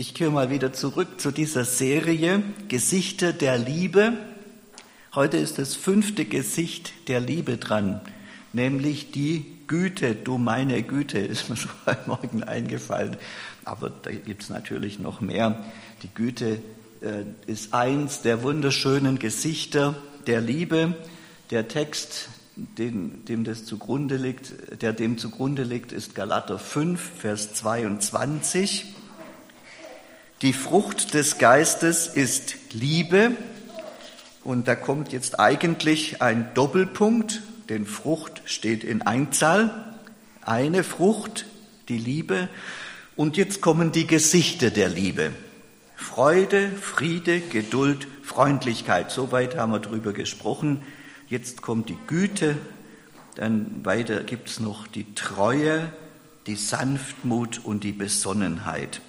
Ich kehre mal wieder zurück zu dieser Serie Gesichter der Liebe. Heute ist das fünfte Gesicht der Liebe dran, nämlich die Güte, du meine Güte, ist mir so heute Morgen eingefallen. Aber da gibt es natürlich noch mehr. Die Güte äh, ist eins der wunderschönen Gesichter der Liebe. Der Text, den, dem das zugrunde liegt, der dem zugrunde liegt, ist Galater 5, Vers 22. Die Frucht des Geistes ist Liebe. Und da kommt jetzt eigentlich ein Doppelpunkt, denn Frucht steht in Einzahl. Eine Frucht, die Liebe. Und jetzt kommen die Gesichter der Liebe. Freude, Friede, Geduld, Freundlichkeit. Soweit haben wir drüber gesprochen. Jetzt kommt die Güte. Dann weiter gibt es noch die Treue, die Sanftmut und die Besonnenheit.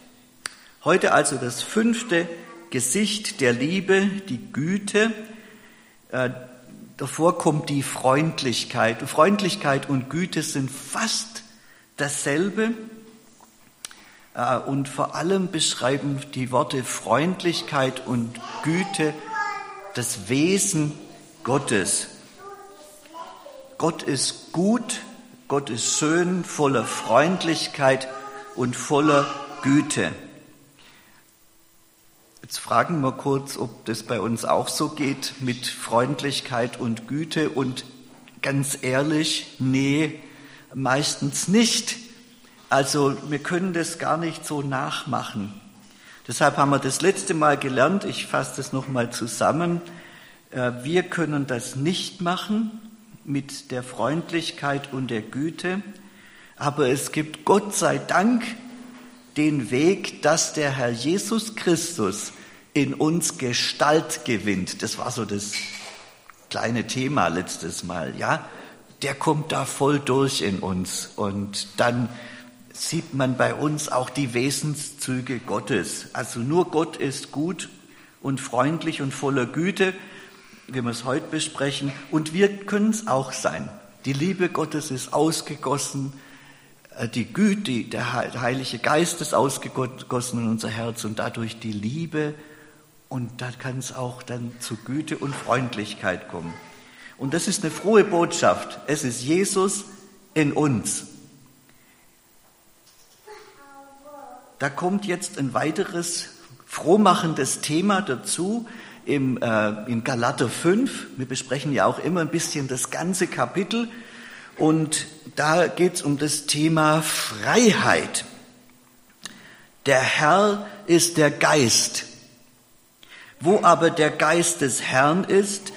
Heute also das fünfte Gesicht der Liebe, die Güte. Äh, davor kommt die Freundlichkeit. Freundlichkeit und Güte sind fast dasselbe. Äh, und vor allem beschreiben die Worte Freundlichkeit und Güte das Wesen Gottes. Gott ist gut, Gott ist schön, voller Freundlichkeit und voller Güte. Jetzt fragen wir kurz, ob das bei uns auch so geht mit Freundlichkeit und Güte. Und ganz ehrlich, nee, meistens nicht. Also wir können das gar nicht so nachmachen. Deshalb haben wir das letzte Mal gelernt, ich fasse das nochmal zusammen, äh, wir können das nicht machen mit der Freundlichkeit und der Güte, aber es gibt Gott sei Dank den Weg, dass der Herr Jesus Christus in uns Gestalt gewinnt. Das war so das kleine Thema letztes Mal, ja. Der kommt da voll durch in uns und dann sieht man bei uns auch die Wesenszüge Gottes. Also nur Gott ist gut und freundlich und voller Güte, wie wir es heute besprechen, und wir können es auch sein. Die Liebe Gottes ist ausgegossen, äh, die Güte, der Heilige Geist ist ausgegossen in unser Herz und dadurch die Liebe und da kann es auch dann zu Güte und Freundlichkeit kommen. Und das ist eine frohe Botschaft. Es ist Jesus in uns. Da kommt jetzt ein weiteres frohmachendes Thema dazu im, äh, in Galater 5. Wir besprechen ja auch immer ein bisschen das ganze Kapitel. Und da geht es um das Thema Freiheit. Der Herr ist der Geist. Wo aber der Geist des Herrn ist,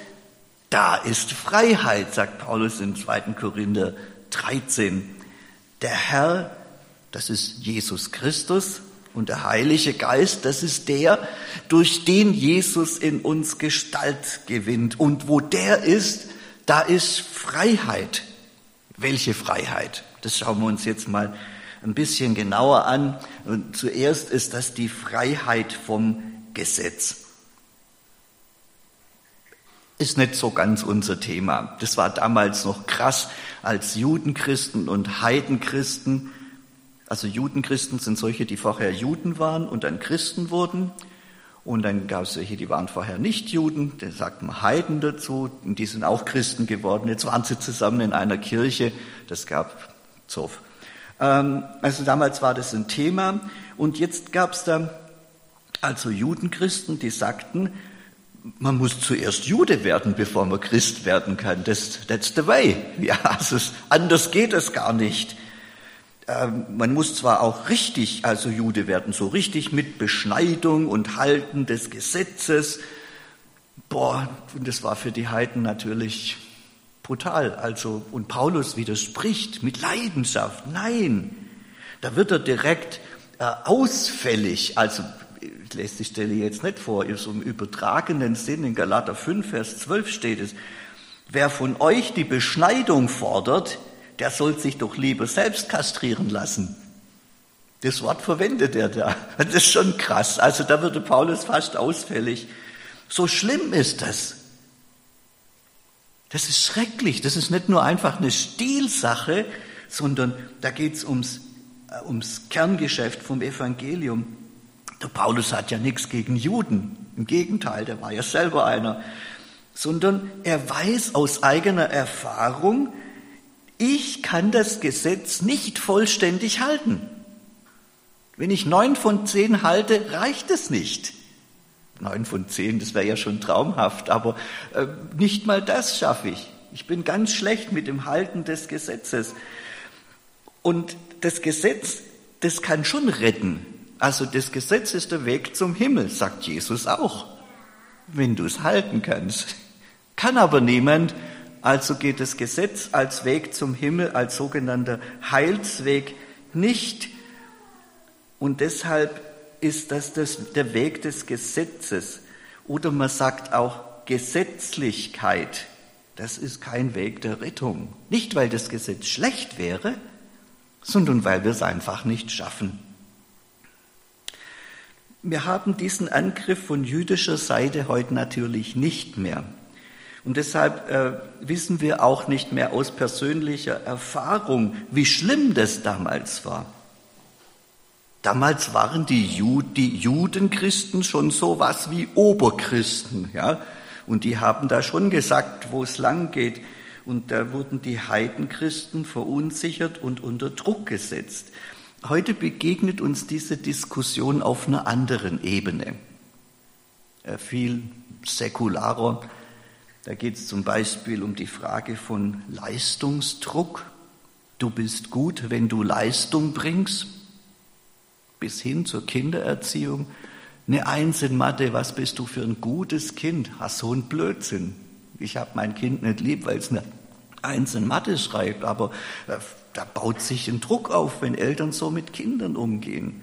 da ist Freiheit, sagt Paulus in 2. Korinther 13. Der Herr, das ist Jesus Christus und der Heilige Geist, das ist der, durch den Jesus in uns Gestalt gewinnt. Und wo der ist, da ist Freiheit. Welche Freiheit? Das schauen wir uns jetzt mal ein bisschen genauer an. Und zuerst ist das die Freiheit vom Gesetz ist nicht so ganz unser Thema. Das war damals noch krass, als Judenchristen und Heidenchristen, also Judenchristen sind solche, die vorher Juden waren und dann Christen wurden. Und dann gab es welche, die waren vorher nicht Juden, da sagt man Heiden dazu, und die sind auch Christen geworden. Jetzt waren sie zusammen in einer Kirche, das gab Zoff. Ähm, also damals war das ein Thema. Und jetzt gab es da also Judenchristen, die sagten, man muss zuerst Jude werden, bevor man Christ werden kann. Das, that's the way. Ja, also anders geht es gar nicht. Ähm, man muss zwar auch richtig, also Jude werden, so richtig mit Beschneidung und Halten des Gesetzes. Boah, und das war für die Heiden natürlich brutal. Also, und Paulus widerspricht mit Leidenschaft. Nein, da wird er direkt äh, ausfällig. Also ich lese die Stelle jetzt nicht vor, so im übertragenen Sinn, in Galater 5, Vers 12 steht es, wer von euch die Beschneidung fordert, der soll sich doch lieber selbst kastrieren lassen. Das Wort verwendet er da. Das ist schon krass. Also da würde Paulus fast ausfällig. So schlimm ist das. Das ist schrecklich. Das ist nicht nur einfach eine Stilsache, sondern da geht es ums, äh, ums Kerngeschäft vom Evangelium. Der Paulus hat ja nichts gegen Juden. Im Gegenteil, der war ja selber einer. Sondern er weiß aus eigener Erfahrung, ich kann das Gesetz nicht vollständig halten. Wenn ich neun von zehn halte, reicht es nicht. Neun von zehn, das wäre ja schon traumhaft, aber äh, nicht mal das schaffe ich. Ich bin ganz schlecht mit dem Halten des Gesetzes. Und das Gesetz, das kann schon retten. Also das Gesetz ist der Weg zum Himmel, sagt Jesus auch, wenn du es halten kannst. Kann aber niemand, also geht das Gesetz als Weg zum Himmel, als sogenannter Heilsweg nicht. Und deshalb ist das, das der Weg des Gesetzes. Oder man sagt auch Gesetzlichkeit. Das ist kein Weg der Rettung. Nicht, weil das Gesetz schlecht wäre, sondern weil wir es einfach nicht schaffen. Wir haben diesen Angriff von jüdischer Seite heute natürlich nicht mehr. Und deshalb äh, wissen wir auch nicht mehr aus persönlicher Erfahrung, wie schlimm das damals war. Damals waren die, Jud die Judenchristen schon so was wie Oberchristen, ja. Und die haben da schon gesagt, wo es lang geht. Und da wurden die Heidenchristen verunsichert und unter Druck gesetzt. Heute begegnet uns diese Diskussion auf einer anderen Ebene, äh, viel säkularer, da geht es zum Beispiel um die Frage von Leistungsdruck. Du bist gut, wenn du Leistung bringst, bis hin zur Kindererziehung. Eine Eins in Mathe, was bist du für ein gutes Kind? Hast so ein Blödsinn. Ich habe mein Kind nicht lieb, weil es eine Eins in Mathe schreibt, aber äh, da baut sich ein Druck auf, wenn Eltern so mit Kindern umgehen.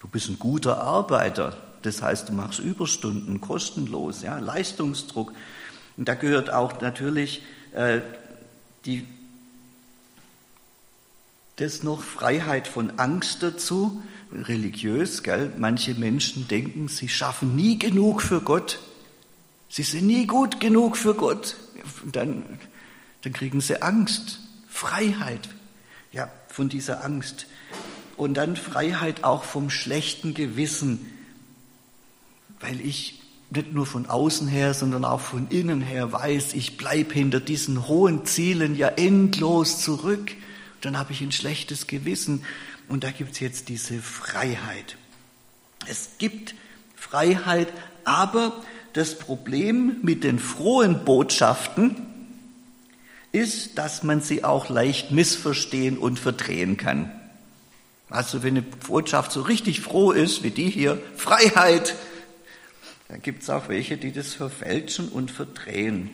Du bist ein guter Arbeiter, das heißt, du machst Überstunden kostenlos, ja, Leistungsdruck. Und da gehört auch natürlich äh, die, das noch Freiheit von Angst dazu, religiös, gell? Manche Menschen denken, sie schaffen nie genug für Gott. Sie sind nie gut genug für Gott. Und dann, dann kriegen sie Angst, Freiheit, ja, von dieser Angst. Und dann Freiheit auch vom schlechten Gewissen weil ich nicht nur von außen her, sondern auch von innen her weiß, ich bleibe hinter diesen hohen Zielen ja endlos zurück. Dann habe ich ein schlechtes Gewissen und da gibt es jetzt diese Freiheit. Es gibt Freiheit, aber das Problem mit den frohen Botschaften ist, dass man sie auch leicht missverstehen und verdrehen kann. Also wenn eine Botschaft so richtig froh ist, wie die hier, Freiheit, dann gibt es auch welche, die das verfälschen und verdrehen.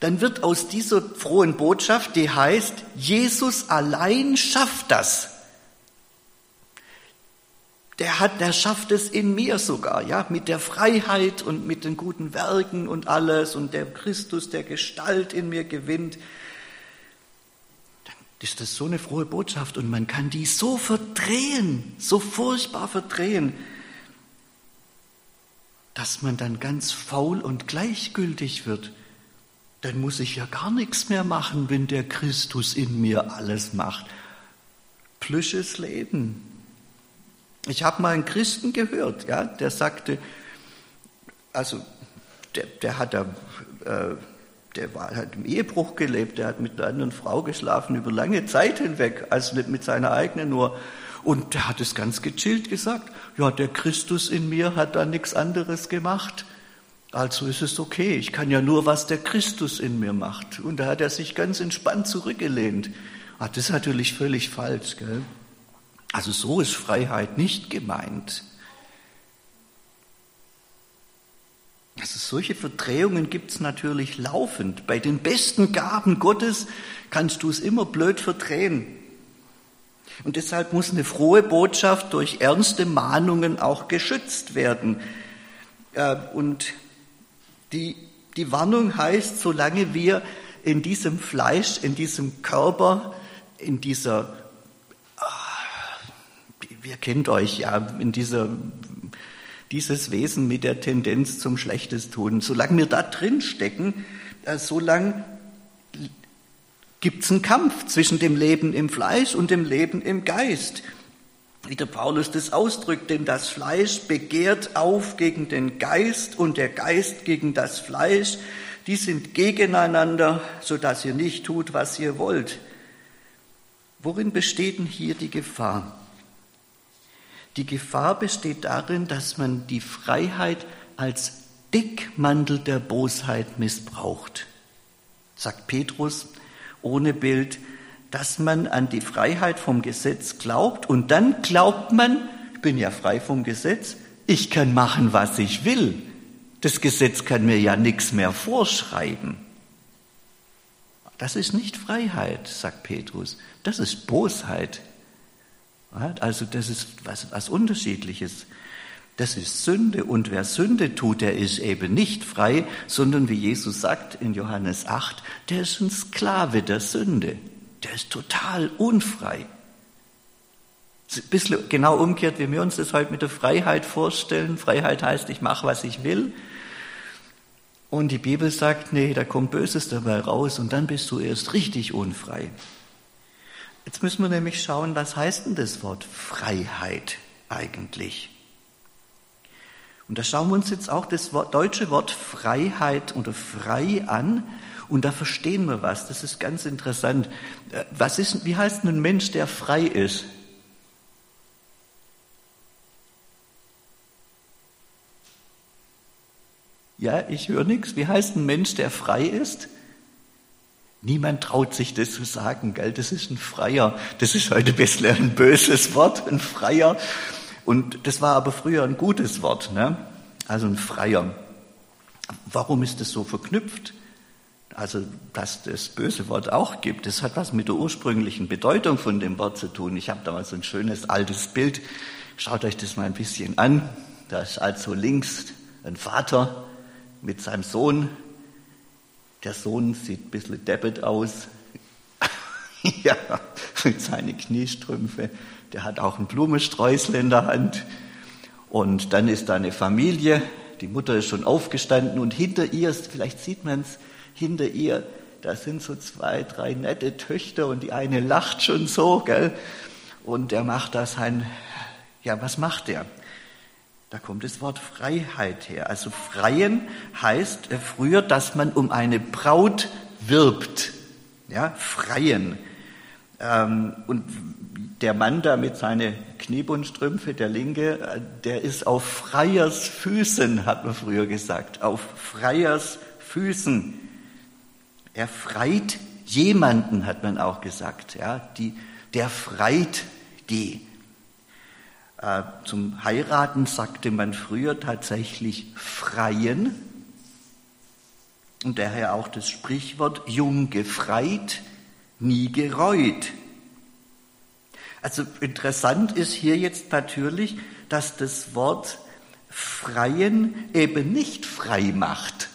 Dann wird aus dieser frohen Botschaft, die heißt, Jesus allein schafft das. Der hat, der schafft es in mir sogar, ja, mit der Freiheit und mit den guten Werken und alles und der Christus, der Gestalt in mir gewinnt. Dann ist das so eine frohe Botschaft und man kann die so verdrehen, so furchtbar verdrehen dass man dann ganz faul und gleichgültig wird, dann muss ich ja gar nichts mehr machen, wenn der Christus in mir alles macht. Plüsches Leben. Ich habe mal einen Christen gehört, ja, der sagte, also der, der hat da, äh, der war, hat im Ehebruch gelebt, der hat mit einer anderen Frau geschlafen über lange Zeit hinweg, also nicht mit seiner eigenen nur. Und der hat es ganz gechillt gesagt, ja, der Christus in mir hat da nichts anderes gemacht. Also ist es okay, ich kann ja nur, was der Christus in mir macht. Und da hat er sich ganz entspannt zurückgelehnt. Ah, das ist natürlich völlig falsch. Gell? Also so ist Freiheit nicht gemeint. Also solche Verdrehungen gibt es natürlich laufend. Bei den besten Gaben Gottes kannst du es immer blöd verdrehen. Und deshalb muss eine frohe Botschaft durch ernste Mahnungen auch geschützt werden. Äh, und die, die Warnung heißt, solange wir in diesem Fleisch, in diesem Körper, in dieser, ihr kennt euch ja, in dieser, dieses Wesen mit der Tendenz zum Schlechtes tun, solange wir da drin stecken, äh, solange gibt es einen Kampf zwischen dem Leben im Fleisch und dem Leben im Geist. wie der Paulus das ausdrückt, denn das Fleisch begehrt auf gegen den Geist und der Geist gegen das Fleisch. Die sind gegeneinander, so dass ihr nicht tut, was ihr wollt. Worin besteht denn hier die Gefahr? Die Gefahr besteht darin, dass man die Freiheit als Deckmantel der Bosheit missbraucht, sagt Petrus ohne Bild, dass man an die Freiheit vom Gesetz glaubt und dann glaubt man, ich bin ja frei vom Gesetz, ich kann machen, was ich will. Das Gesetz kann mir ja nichts mehr vorschreiben. Das ist nicht Freiheit, sagt Petrus, das ist Bosheit. Also das ist was, was Unterschiedliches. Das ist Sünde und wer Sünde tut, der ist eben nicht frei, sondern wie Jesus sagt in Johannes 8, der ist ein Sklave der Sünde der ist total unfrei. Ein bisschen genau umgekehrt, wie wir uns das heute mit der Freiheit vorstellen. Freiheit heißt, ich mache, was ich will. Und die Bibel sagt, nee, da kommt Böses dabei raus und dann bist du erst richtig unfrei. Jetzt müssen wir nämlich schauen, was heißt denn das Wort Freiheit eigentlich? Und da schauen wir uns jetzt auch das deutsche Wort Freiheit oder frei an und da verstehen wir was. Das ist ganz interessant. Äh, was ist, wie heißt ein Mensch, der frei ist? Ja, ich höre nichts. Wie heißt ein Mensch, der frei ist? Niemand traut sich das zu sagen, gell? Das ist ein Freier. Das ist heute ein bisschen ein böses Wort, ein Freier. Und das war aber früher ein gutes Wort, ne? Also ein Freier. Warum ist das so verknüpft? Also, dass das böse Wort auch gibt, das hat was mit der ursprünglichen Bedeutung von dem Wort zu tun. Ich habe da mal so ein schönes altes Bild. Schaut euch das mal ein bisschen an. Da ist also links ein Vater mit seinem Sohn. Der Sohn sieht ein bisschen deppet aus. ja, mit seinen Kniestrümpfe. Der hat auch einen Blumensträußel in der Hand. Und dann ist da eine Familie. Die Mutter ist schon aufgestanden und hinter ihr, vielleicht sieht man es, hinter ihr, da sind so zwei, drei nette Töchter und die eine lacht schon so, gell? Und er macht da sein, ja, was macht er? Da kommt das Wort Freiheit her. Also freien heißt äh, früher, dass man um eine Braut wirbt. Ja, freien. Ähm, und der Mann da mit seinen Kniebundstrümpfe, der Linke, äh, der ist auf Freiers Füßen, hat man früher gesagt. Auf Freiers Füßen. Er freit jemanden, hat man auch gesagt. Ja, die, der freit die. Äh, zum Heiraten sagte man früher tatsächlich freien. Und daher auch das Sprichwort jung gefreit, nie gereut. Also interessant ist hier jetzt natürlich, dass das Wort freien eben nicht frei macht,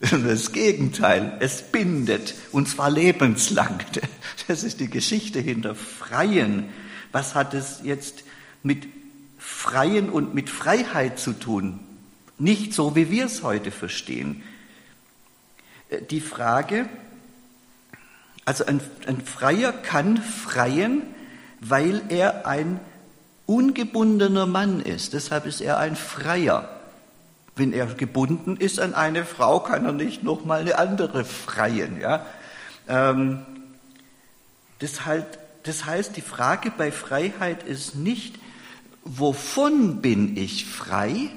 Das Gegenteil, es bindet, und zwar lebenslang. Das ist die Geschichte hinter Freien. Was hat es jetzt mit Freien und mit Freiheit zu tun? Nicht so, wie wir es heute verstehen. Äh, die Frage, also ein, ein Freier kann freien, weil er ein ungebundener Mann ist. Deshalb ist er ein Freier. Wenn er gebunden ist an eine Frau, kann er nicht noch mal eine andere freien. Ja? Ähm, das, halt, das heißt, die Frage bei Freiheit ist nicht, wovon bin ich frei,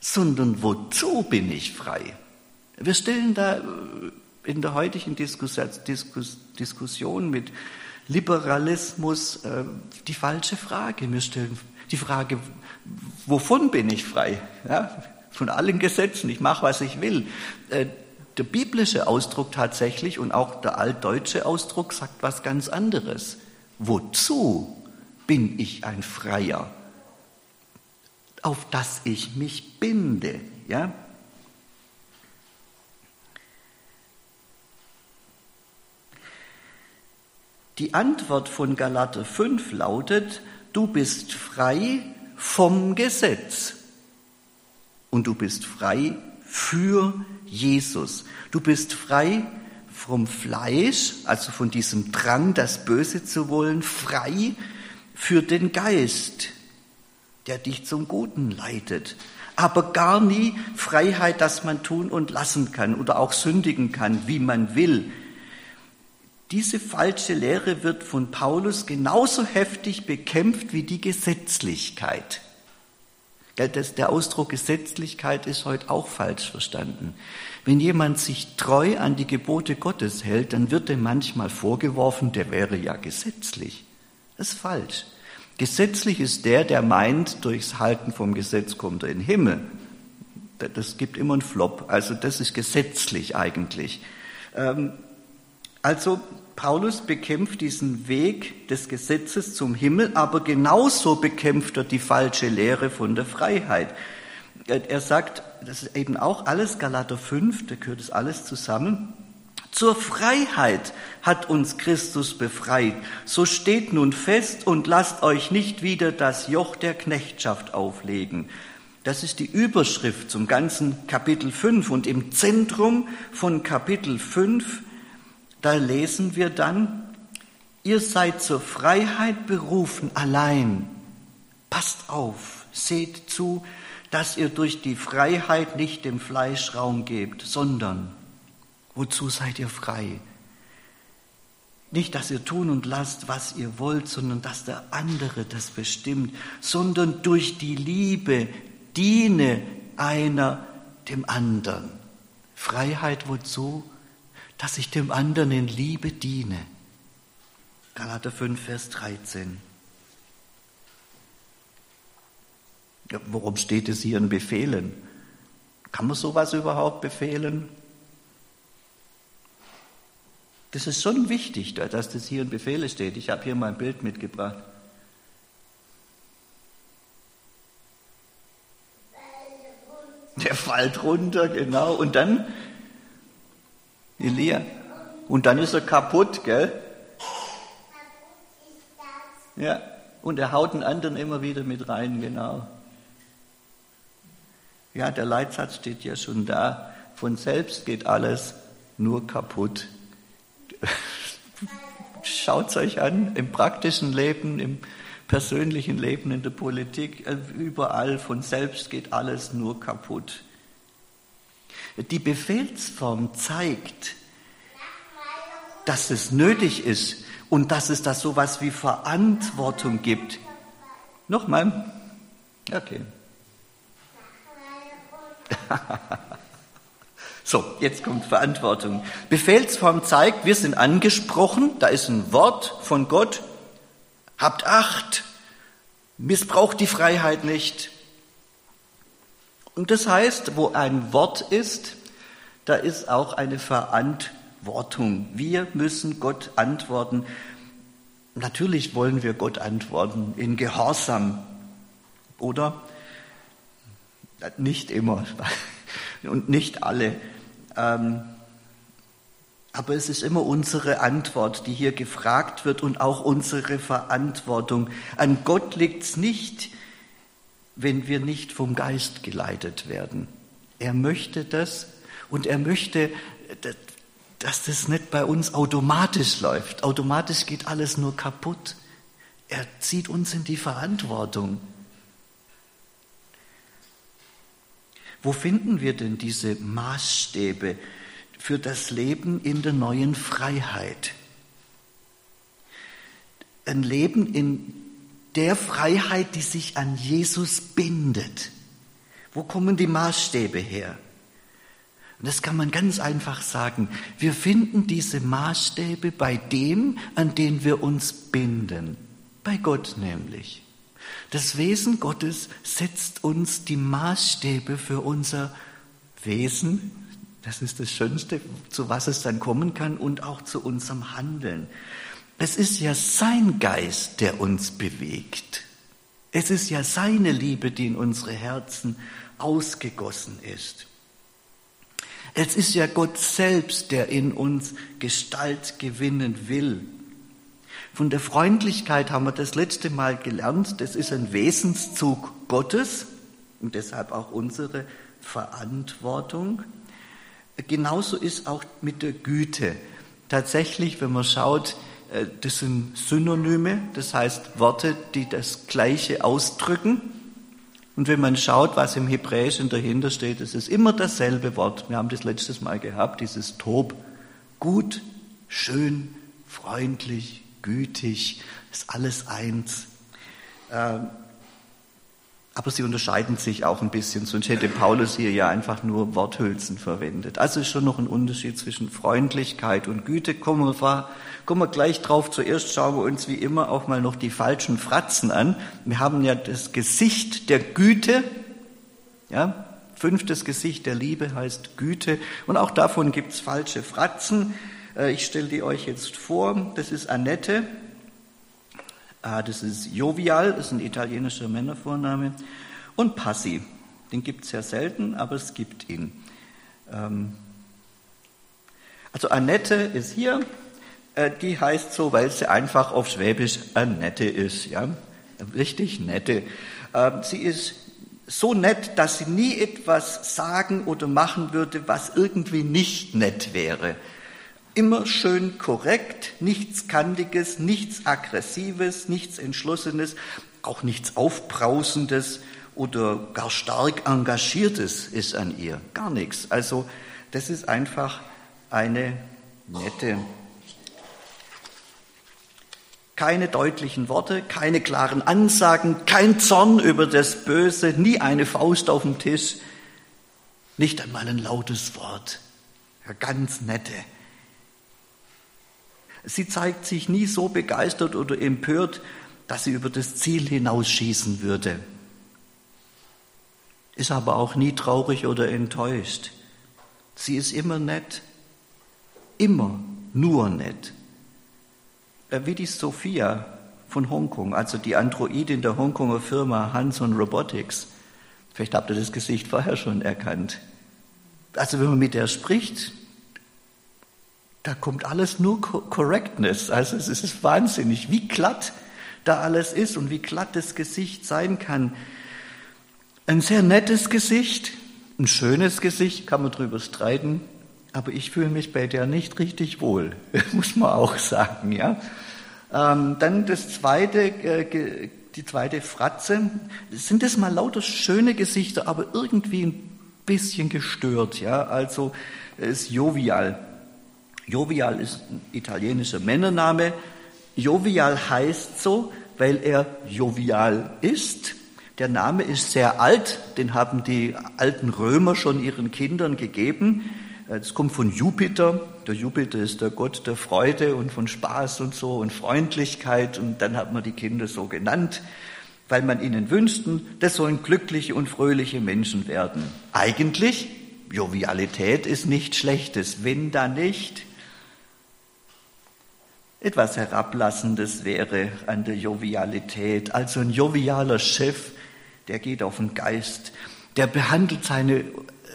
sondern wozu bin ich frei? Wir stellen da äh, in der heutigen Diskussion mit Liberalismus äh, die falsche Frage. Wir stellen die Frage, wovon bin ich frei? Ja? von allen Gesetzen, ich mache, was ich will. Äh, der biblische Ausdruck tatsächlich und auch der altdeutsche Ausdruck sagt was ganz anderes. Wozu bin ich ein Freier? Auf das ich mich binde, ja? Die Antwort von Galater 5 lautet, du bist frei vom Gesetz und du bist frei für Jesus. Du bist frei vom Fleisch, also von diesem Drang, das Böse zu wollen, frei für den Geist, der dich zum Guten leitet, aber gar nie Freiheit, dass man tun und lassen kann oder auch sündigen kann, wie man will. Diese falsche Lehre wird von Paulus genauso heftig bekämpft wie die Gesetzlichkeit. Der Ausdruck Gesetzlichkeit ist heute auch falsch verstanden. Wenn jemand sich treu an die Gebote Gottes hält, dann wird ihm manchmal vorgeworfen, der wäre ja gesetzlich. Das ist falsch. Gesetzlich ist der, der meint, durchs Halten vom Gesetz kommt er in den Himmel. Das gibt immer einen Flop. Also das ist gesetzlich eigentlich. Ähm, also Paulus bekämpft diesen Weg des Gesetzes zum Himmel, aber genauso bekämpft er die falsche Lehre von der Freiheit. Er sagt, das ist eben auch alles Galater 5, da gehört es alles zusammen. Zur Freiheit hat uns Christus befreit. So steht nun fest und lasst euch nicht wieder das Joch der Knechtschaft auflegen. Das ist die Überschrift zum ganzen Kapitel 5. Und im Zentrum von Kapitel 5, da lesen wir dann, ihr seid zur Freiheit berufen allein. Passt auf, seht zu, dass ihr durch die Freiheit nicht dem Fleisch Raum gebt, sondern Wozu seid ihr frei? Nicht, dass ihr tun und lasst, was ihr wollt, sondern dass der andere das bestimmt, sondern durch die Liebe diene einer dem anderen. Freiheit wozu? Dass ich dem anderen in Liebe diene. Galater 5, Vers 13. Ja, worum steht es hier in Befehlen? Kann man sowas überhaupt befehlen? Das ist schon wichtig, dass das hier in Befehle steht. Ich habe hier mal ein Bild mitgebracht. Der fällt runter, genau. Und dann, Elia, und dann ist er kaputt, gell? Ja, und er haut den anderen immer wieder mit rein, genau. Ja, der Leitsatz steht ja schon da. Von selbst geht alles nur kaputt. Schaut es euch an, im praktischen Leben, im persönlichen Leben, in der Politik, äh, überall von selbst geht alles nur kaputt. Die Befehlsform zeigt, dass es nötig ist und dass es da sowas wie Verantwortung gibt. Nochmal? Okay. So, jetzt kommt Verantwortung. Befehlsform zeigt, wir sind angesprochen, da ist ein Wort von Gott. Habt Acht, missbraucht die Freiheit nicht. Und das heißt, wo ein Wort ist, da ist auch eine Verantwortung. Wir müssen Gott antworten. Natürlich wollen wir Gott antworten in Gehorsam, oder? Nicht immer und nicht alle. Ähm, aber es ist immer unsere Antwort, die hier gefragt wird und auch unsere Verantwortung. An Gott liegt es nicht, wenn wir nicht vom Geist geleitet werden. Er möchte das und er möchte, dass das nicht bei uns automatisch läuft. Automatisch geht alles nur kaputt. Er zieht uns in die Verantwortung. Wo finden wir denn diese Maßstäbe für das Leben in der neuen Freiheit? Ein Leben in der Freiheit, die sich an Jesus bindet. Wo kommen die Maßstäbe her? Und das kann man ganz einfach sagen. Wir finden diese Maßstäbe bei dem, an den wir uns binden. Bei Gott nämlich. Das Wesen Gottes setzt uns die Maßstäbe für unser Wesen, das ist das Schönste, zu was es dann kommen kann und auch zu unserem Handeln. Es ist ja sein Geist, der uns bewegt. Es ist ja seine Liebe, die in unsere Herzen ausgegossen ist. Es ist ja Gott selbst, der in uns Gestalt gewinnen will. Von der Freundlichkeit haben wir das letzte Mal gelernt. Das ist ein Wesenszug Gottes und deshalb auch unsere Verantwortung. Genauso ist auch mit der Güte. Tatsächlich, wenn man schaut, äh, das sind Synonyme, das heißt Worte, die das Gleiche ausdrücken. Und wenn man schaut, was im Hebräischen dahinter steht, es ist immer dasselbe Wort. Wir haben das letztes Mal gehabt, dieses Tob. Gut, schön, freundlich, gütig, ist alles eins. Ähm, aber sie unterscheiden sich auch ein bisschen, sonst hätte Paulus hier ja einfach nur Worthülsen verwendet. Also ist schon noch ein Unterschied zwischen Freundlichkeit und Güte. Kommen wir, kommen wir gleich drauf. Zuerst schauen wir uns wie immer auch mal noch die falschen Fratzen an. Wir haben ja das Gesicht der Güte, ja, fünftes Gesicht der Liebe heißt Güte. Und auch davon gibt es falsche Fratzen. Äh, ich stelle die euch jetzt vor. Das ist Annette. Ah, das ist Jovial, das ist ein italienischer Männervorname. Und Passi, den gibt es ja selten, aber es gibt ihn. Ähm, also Annette ist hier, äh, die heißt so, weil sie einfach auf Schwäbisch Annette ist, ja, richtig nette. Ähm, sie ist so nett, dass sie nie etwas sagen oder machen würde, was irgendwie nicht nett wäre. Immer schön korrekt, nichts Kantiges, nichts Aggressives, nichts Entschlossenes, auch nichts Aufbrausendes oder gar stark Engagiertes ist an ihr. Gar nichts. Also das ist einfach eine nette. Keine deutlichen Worte, keine klaren Ansagen, kein Zorn über das Böse, nie eine Faust auf dem Tisch, nicht einmal ein lautes Wort. Ja, ganz nette. Sie zeigt sich nie so begeistert oder empört, dass sie über das Ziel hinausschießen würde. Ist aber auch nie traurig oder enttäuscht. Sie ist immer nett, immer nur nett. Äh, wie die Sophia von Hongkong, also die Androidin der Hongkonger Firma Hanson Robotics. Vielleicht habt ihr das Gesicht vorher schon erkannt. Also wenn man mit der spricht, da kommt alles nur Correctness. Also es ist wahnsinnig, wie glatt da alles ist und wie glatt das Gesicht sein kann. Ein sehr nettes Gesicht, ein schönes Gesicht, kann man drüber streiten, aber ich fühle mich bei der nicht richtig wohl, muss man auch sagen, ja. Ähm, dann das zweite, äh, die zweite Fratze. Sind das mal lauter schöne Gesichter, aber irgendwie ein bisschen gestört, ja. Also es ist jovial. Jovial ist ein italienischer Männername. Jovial heißt so, weil er jovial ist. Der Name ist sehr alt, den haben die alten Römer schon ihren Kindern gegeben. Es kommt von Jupiter. Der Jupiter ist der Gott der Freude und von Spaß und so und Freundlichkeit. Und dann hat man die Kinder so genannt, weil man ihnen wünschten, das sollen glückliche und fröhliche Menschen werden. Eigentlich, Jovialität ist nichts Schlechtes, wenn da nicht etwas Herablassendes wäre an der Jovialität. Also ein jovialer Chef, der geht auf den Geist, der behandelt seine,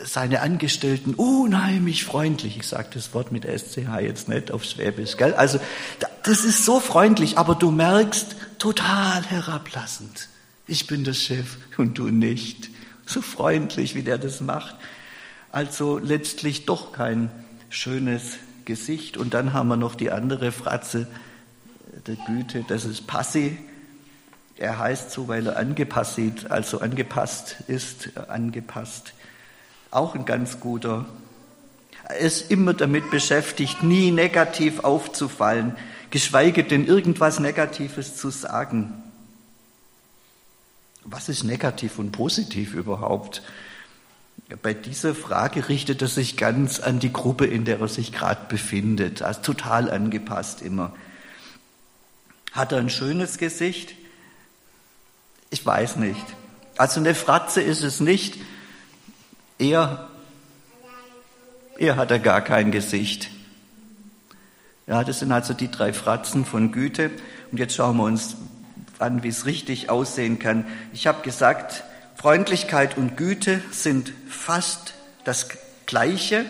seine Angestellten unheimlich freundlich. Ich sage das Wort mit SCH jetzt nicht auf Schwäbisch, gell? Also das ist so freundlich, aber du merkst, total herablassend. Ich bin der Chef und du nicht. So freundlich, wie der das macht. Also letztlich doch kein schönes Gesicht. Und dann haben wir noch die andere Fratze der Güte, das ist Passi. Er heißt so, weil er angepasst sieht, also angepasst ist, angepasst. Auch ein ganz guter. Er ist immer damit beschäftigt, nie negativ aufzufallen, geschweige denn irgendwas Negatives zu sagen. Was ist negativ und positiv überhaupt? Bei dieser Frage richtet er sich ganz an die Gruppe, in der er sich gerade befindet, also total angepasst immer. Hat er ein schönes Gesicht? Ich weiß nicht. Also eine Fratze ist es nicht. Er, er hat er gar kein Gesicht. Ja, das sind also die drei Fratzen von Güte. Und jetzt schauen wir uns an, wie es richtig aussehen kann. Ich habe gesagt, Freundlichkeit und Güte sind fast das Gleiche.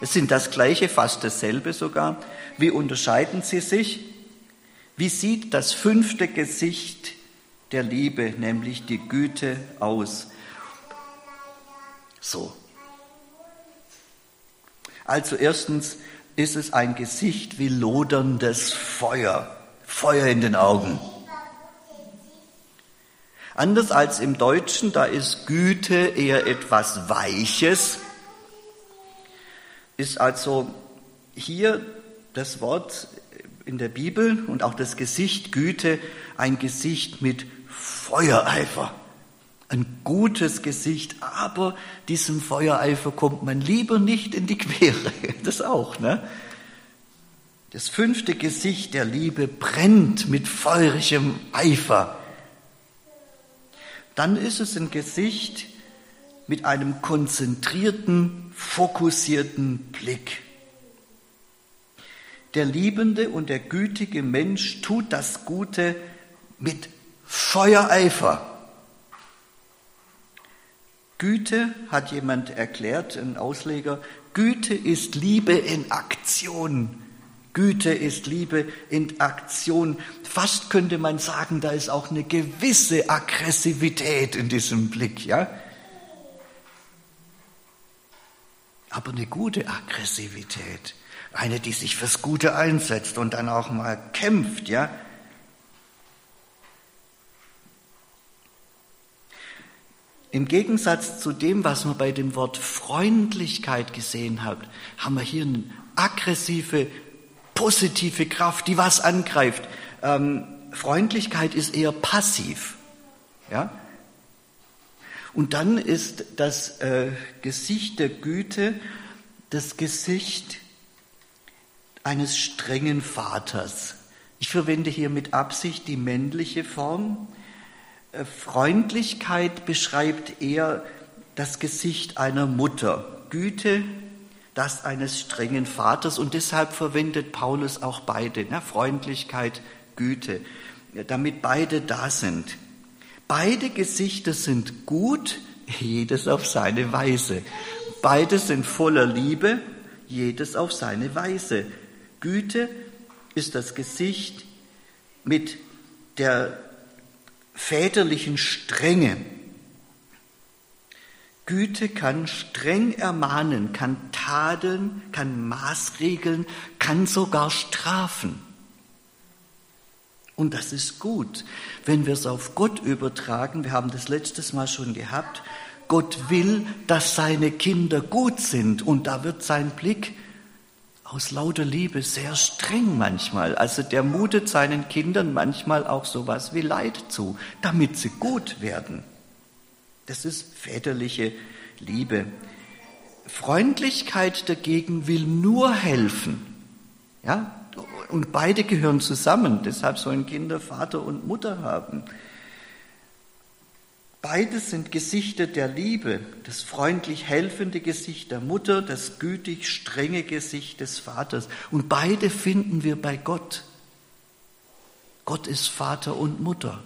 Es sind das Gleiche, fast dasselbe sogar. Wie unterscheiden sie sich? Wie sieht das fünfte Gesicht der Liebe, nämlich die Güte, aus? So. Also erstens, ist es ein Gesicht wie loderndes Feuer, Feuer in den Augen. Anders als im Deutschen, da ist Güte eher etwas Weiches, ist also hier das Wort in der Bibel und auch das Gesicht Güte ein Gesicht mit Feuereifer. Ein gutes Gesicht, aber diesem Feuereifer kommt man lieber nicht in die Quere. Das auch, ne? Das fünfte Gesicht der Liebe brennt mit feurigem Eifer. Dann ist es ein Gesicht mit einem konzentrierten, fokussierten Blick. Der liebende und der gütige Mensch tut das Gute mit Feuereifer. Güte, hat jemand erklärt, ein Ausleger, Güte ist Liebe in Aktion. Güte ist Liebe in Aktion. Fast könnte man sagen, da ist auch eine gewisse Aggressivität in diesem Blick, ja? Aber eine gute Aggressivität. Eine, die sich fürs Gute einsetzt und dann auch mal kämpft, ja? Im Gegensatz zu dem, was man bei dem Wort Freundlichkeit gesehen hat, haben wir hier eine aggressive, positive Kraft, die was angreift. Ähm, Freundlichkeit ist eher passiv. Ja? Und dann ist das äh, Gesicht der Güte das Gesicht eines strengen Vaters. Ich verwende hier mit Absicht die männliche Form, äh, Freundlichkeit beschreibt eher das Gesicht einer Mutter, Güte das eines strengen Vaters und deshalb verwendet Paulus auch beide, ne? Freundlichkeit, Güte, damit beide da sind. Beide Gesichter sind gut, jedes auf seine Weise. Beide sind voller Liebe, jedes auf seine Weise. Güte ist das Gesicht mit der väterlichen Strenge. Güte kann streng ermahnen, kann tadeln, kann maßregeln, kann sogar strafen. Und das ist gut, wenn wir es auf Gott übertragen. Wir haben das letztes Mal schon gehabt. Gott will, dass seine Kinder gut sind und da wird sein Blick aus lauter Liebe sehr streng manchmal. Also der mutet seinen Kindern manchmal auch sowas wie Leid zu, damit sie gut werden. Das ist väterliche Liebe. Freundlichkeit dagegen will nur helfen. Ja? Und beide gehören zusammen. Deshalb sollen Kinder Vater und Mutter haben. Beides sind Gesichter der Liebe, das freundlich helfende Gesicht der Mutter, das gütig strenge Gesicht des Vaters. Und beide finden wir bei Gott. Gott ist Vater und Mutter,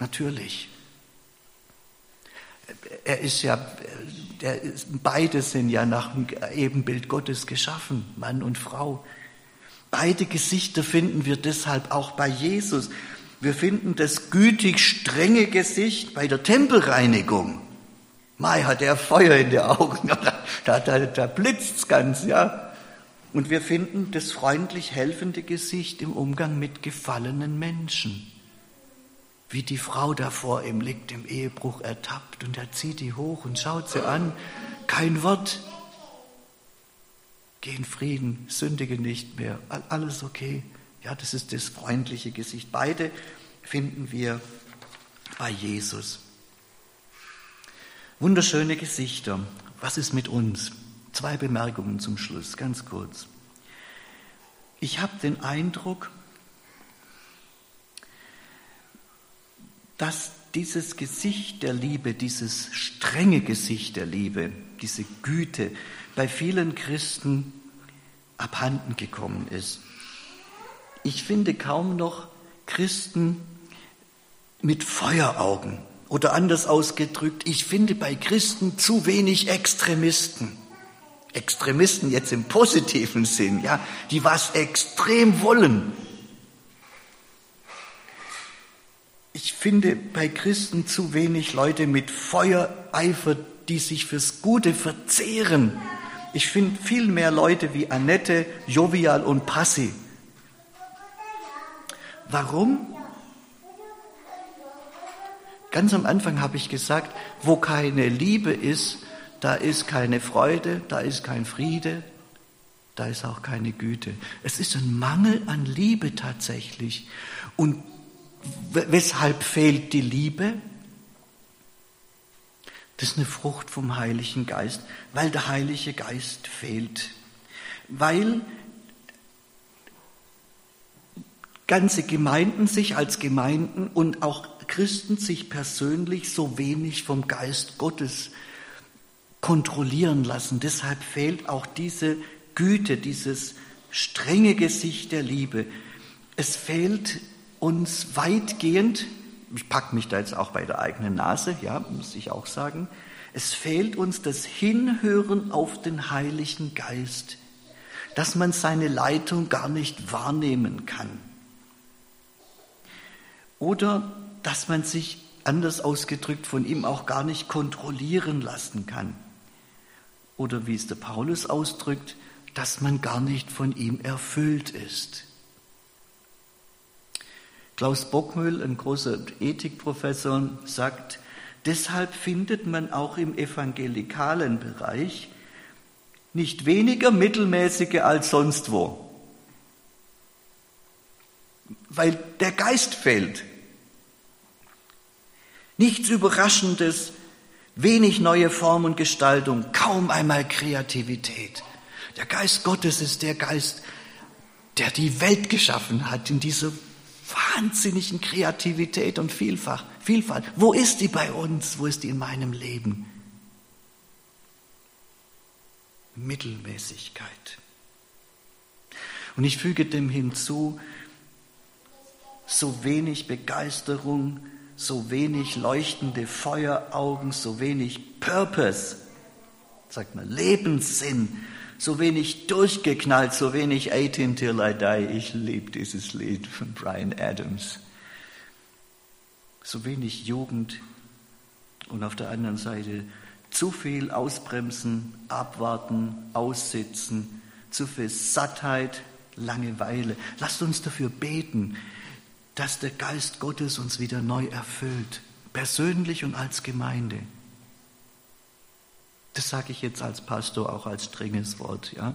natürlich. Er ist ja, der, beide sind ja nach dem Ebenbild Gottes geschaffen, Mann und Frau. Beide Gesichter finden wir deshalb auch bei Jesus. Wir finden das gütig strenge Gesicht bei der Tempelreinigung. Mai hat er Feuer in den Augen, da, da, da blitzt's ganz, ja. Und wir finden das freundlich helfende Gesicht im Umgang mit gefallenen Menschen. Wie die Frau da vor ihm liegt, im Ehebruch ertappt und er zieht die hoch und schaut sie an. Kein Wort. Geh in Frieden, sündige nicht mehr, alles okay. Ja, das ist das freundliche Gesicht. Beide finden wir bei Jesus. Wunderschöne Gesichter. Was ist mit uns? Zwei Bemerkungen zum Schluss, ganz kurz. Ich habe den Eindruck, dass dieses Gesicht der Liebe, dieses strenge Gesicht der Liebe, diese Güte bei vielen Christen abhanden gekommen ist. Ich finde kaum noch Christen mit Feueraugen. Oder anders ausgedrückt, ich finde bei Christen zu wenig Extremisten. Extremisten jetzt im positiven Sinn, ja, die was extrem wollen. Ich finde bei Christen zu wenig Leute mit Feuereifer, die sich fürs Gute verzehren, Ich finde viel mehr Leute wie Annette, Jovial und Passi. Warum? Ganz am Anfang habe ich gesagt, wo keine Liebe ist, da ist keine Freude, da ist kein Friede, da ist auch keine Güte. Es ist ein Mangel an Liebe tatsächlich. Und weshalb fehlt die Liebe? Das ist eine Frucht vom Heiligen Geist, weil der Heilige Geist fehlt. Weil ganze Gemeinden sich als Gemeinden und auch Christen sich persönlich so wenig vom Geist Gottes kontrollieren lassen. Deshalb fehlt auch diese Güte, dieses strenge Gesicht der Liebe. Es fehlt uns weitgehend ich packe mich da jetzt auch bei der eigenen Nase, ja, muss ich auch sagen. Es fehlt uns das Hinhören auf den Heiligen Geist, dass man seine Leitung gar nicht wahrnehmen kann. Oder dass man sich, anders ausgedrückt, von ihm auch gar nicht kontrollieren lassen kann. Oder wie es der Paulus ausdrückt, dass man gar nicht von ihm erfüllt ist. Klaus Bockmühl, ein großer Ethikprofessor, sagt, deshalb findet man auch im evangelikalen Bereich nicht weniger mittelmäßige als sonst wo. Weil der Geist fehlt. Nichts Überraschendes, wenig neue Form und Gestaltung, kaum einmal Kreativität. Der Geist Gottes ist der Geist, der die Welt geschaffen hat in dieser wahnsinnigen Kreativität und Vielfalt. Vielfalt. Wo ist die bei uns? Wo ist die in meinem Leben? Mittelmäßigkeit. Und ich füge dem hinzu, so wenig Begeisterung, so wenig leuchtende Feueraugen, so wenig Purpose, sagt man, Lebenssinn, so wenig durchgeknallt, so wenig 18 till I die. Ich liebe dieses Lied von Brian Adams. So wenig Jugend und auf der anderen Seite zu viel ausbremsen, abwarten, aussitzen, zu viel Sattheit, Langeweile. Lasst uns dafür beten, dass der Geist Gottes uns wieder neu erfüllt, persönlich und als Gemeinde. Das sage ich jetzt als Pastor auch als strenges Wort. Ja.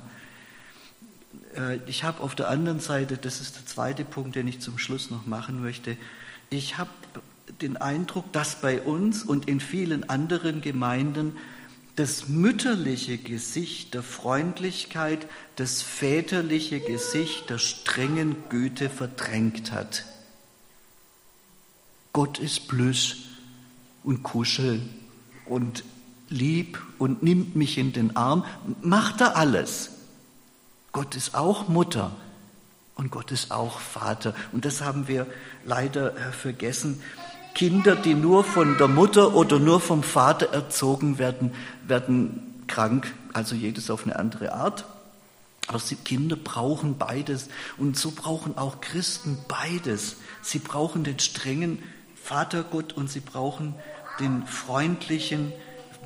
Äh, ich habe auf der anderen Seite, das ist der zweite Punkt, den ich zum Schluss noch machen möchte, ich habe den Eindruck, dass bei uns und in vielen anderen Gemeinden das mütterliche Gesicht der Freundlichkeit, das väterliche Gesicht der strengen Güte verdrängt hat. Gott ist Plüsch und Kuschel und lieb und nimmt mich in den Arm, macht er alles. Gott ist auch Mutter und Gott ist auch Vater. Und das haben wir leider äh, vergessen. Kinder, die nur von der Mutter oder nur vom Vater erzogen werden, werden krank, also jedes auf eine andere Art. Aber Kinder brauchen beides und so brauchen auch Christen beides. Sie brauchen den strengen Vatergott und sie brauchen den freundlichen,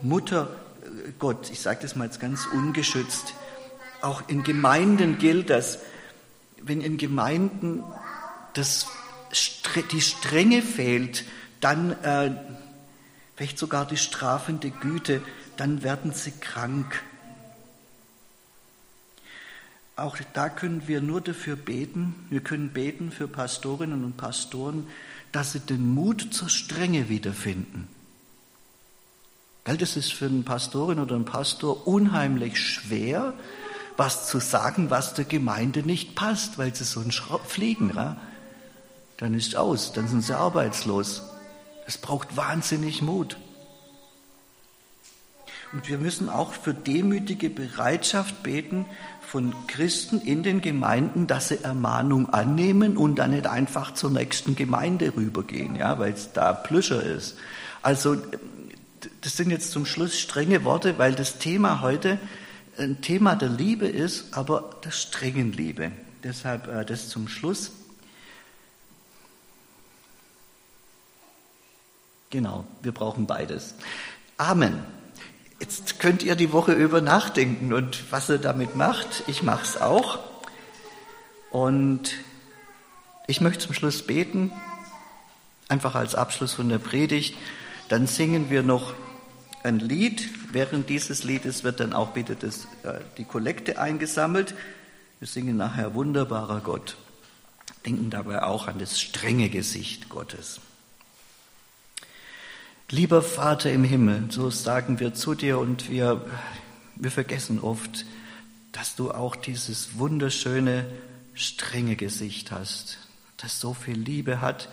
Muttergott, ich sage das mal jetzt ganz ungeschützt, auch in Gemeinden gilt das, wenn in Gemeinden das, die Strenge fehlt, dann äh, vielleicht sogar die strafende Güte, dann werden sie krank. Auch da können wir nur dafür beten, wir können beten für Pastorinnen und Pastoren, dass sie den Mut zur Strenge wiederfinden. Das ist für eine Pastorin oder einen Pastor unheimlich schwer, was zu sagen, was der Gemeinde nicht passt, weil sie so einen Schraub fliegen. Ja? Dann ist aus, dann sind sie arbeitslos. Es braucht wahnsinnig Mut. Und wir müssen auch für demütige Bereitschaft beten von Christen in den Gemeinden, dass sie Ermahnung annehmen und dann nicht einfach zur nächsten Gemeinde rübergehen, ja, weil es da Plüscher ist. Also das sind jetzt zum Schluss strenge Worte, weil das Thema heute ein Thema der Liebe ist, aber der strengen Liebe. Deshalb äh, das zum Schluss. Genau, wir brauchen beides. Amen. Jetzt könnt ihr die Woche über nachdenken und was ihr damit macht. Ich mache es auch. Und ich möchte zum Schluss beten, einfach als Abschluss von der Predigt. Dann singen wir noch ein Lied. Während dieses Liedes wird dann auch bitte das, äh, die Kollekte eingesammelt. Wir singen nachher Wunderbarer Gott, denken dabei auch an das strenge Gesicht Gottes. Lieber Vater im Himmel, so sagen wir zu dir und wir, wir vergessen oft, dass du auch dieses wunderschöne, strenge Gesicht hast, das so viel Liebe hat,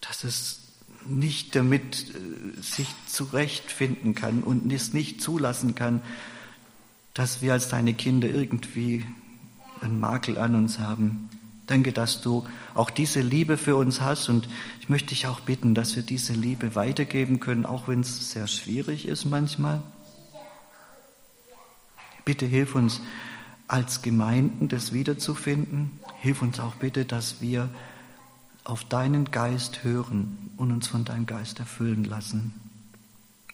dass es nicht damit äh, sich zurechtfinden kann und es nicht zulassen kann, dass wir als deine Kinder irgendwie einen Makel an uns haben. Danke, dass du auch diese Liebe für uns hast und ich möchte dich auch bitten, dass wir diese Liebe weitergeben können, auch wenn es sehr schwierig ist manchmal. Bitte hilf uns als Gemeinden das wiederzufinden. Hilf uns auch bitte, dass wir auf deinen Geist hören und uns von deinem Geist erfüllen lassen.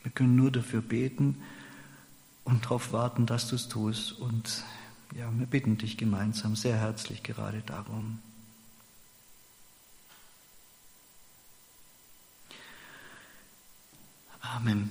Wir können nur dafür beten und darauf warten, dass du es tust. Und ja, wir bitten dich gemeinsam sehr herzlich gerade darum. Amen.